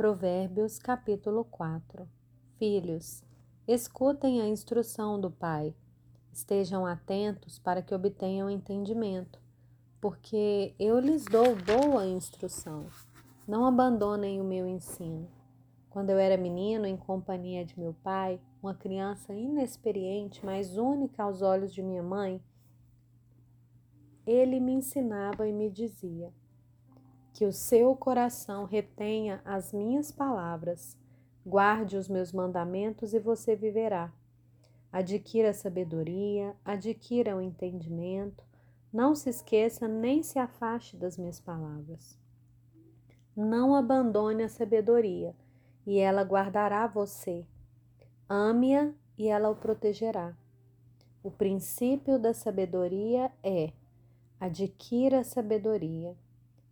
Provérbios capítulo 4 Filhos, escutem a instrução do Pai, estejam atentos para que obtenham entendimento, porque eu lhes dou boa instrução. Não abandonem o meu ensino. Quando eu era menino, em companhia de meu pai, uma criança inexperiente, mas única aos olhos de minha mãe, ele me ensinava e me dizia: que o seu coração retenha as minhas palavras, guarde os meus mandamentos e você viverá. Adquira sabedoria, adquira o entendimento, não se esqueça nem se afaste das minhas palavras. Não abandone a sabedoria, e ela guardará você. Ame-a e ela o protegerá. O princípio da sabedoria é: adquira sabedoria.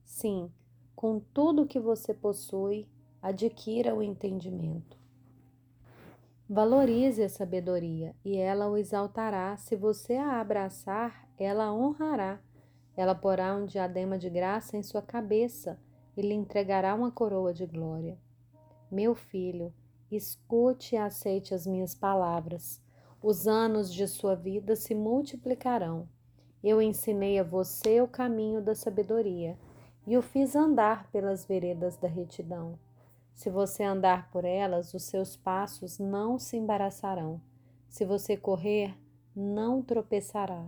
Sim, com tudo que você possui, adquira o entendimento. Valorize a sabedoria e ela o exaltará. Se você a abraçar, ela a honrará. Ela porá um diadema de graça em sua cabeça e lhe entregará uma coroa de glória. Meu filho, escute e aceite as minhas palavras. Os anos de sua vida se multiplicarão. Eu ensinei a você o caminho da sabedoria e o fiz andar pelas veredas da retidão. Se você andar por elas, os seus passos não se embaraçarão. Se você correr, não tropeçará.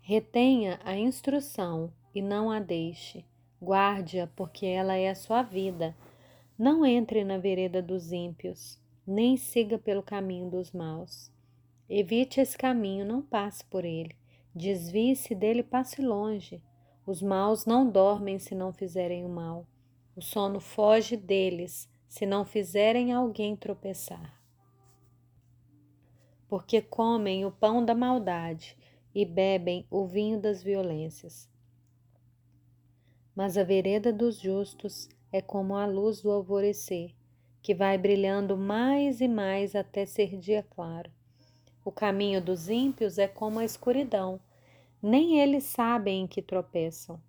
Retenha a instrução e não a deixe. Guarde-a, porque ela é a sua vida. Não entre na vereda dos ímpios, nem siga pelo caminho dos maus. Evite esse caminho, não passe por ele. Desvie-se dele, passe longe. Os maus não dormem se não fizerem o mal. O sono foge deles se não fizerem alguém tropeçar. Porque comem o pão da maldade e bebem o vinho das violências. Mas a vereda dos justos é como a luz do alvorecer, que vai brilhando mais e mais até ser dia claro. O caminho dos ímpios é como a escuridão nem eles sabem em que tropeçam.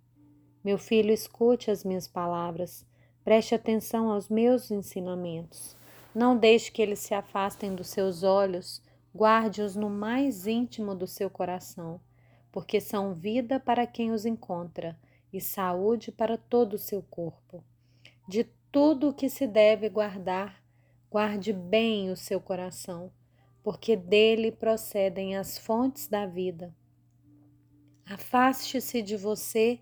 Meu filho, escute as minhas palavras, preste atenção aos meus ensinamentos. Não deixe que eles se afastem dos seus olhos, guarde-os no mais íntimo do seu coração, porque são vida para quem os encontra e saúde para todo o seu corpo. De tudo o que se deve guardar, guarde bem o seu coração, porque dele procedem as fontes da vida. Afaste-se de você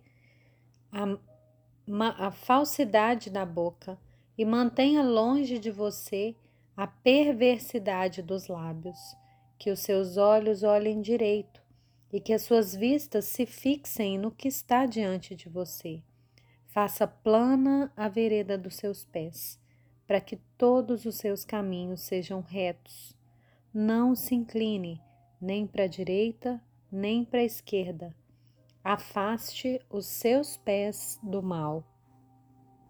a, a falsidade da boca e mantenha longe de você a perversidade dos lábios. Que os seus olhos olhem direito e que as suas vistas se fixem no que está diante de você. Faça plana a vereda dos seus pés, para que todos os seus caminhos sejam retos. Não se incline nem para a direita nem para a esquerda. Afaste os seus pés do mal.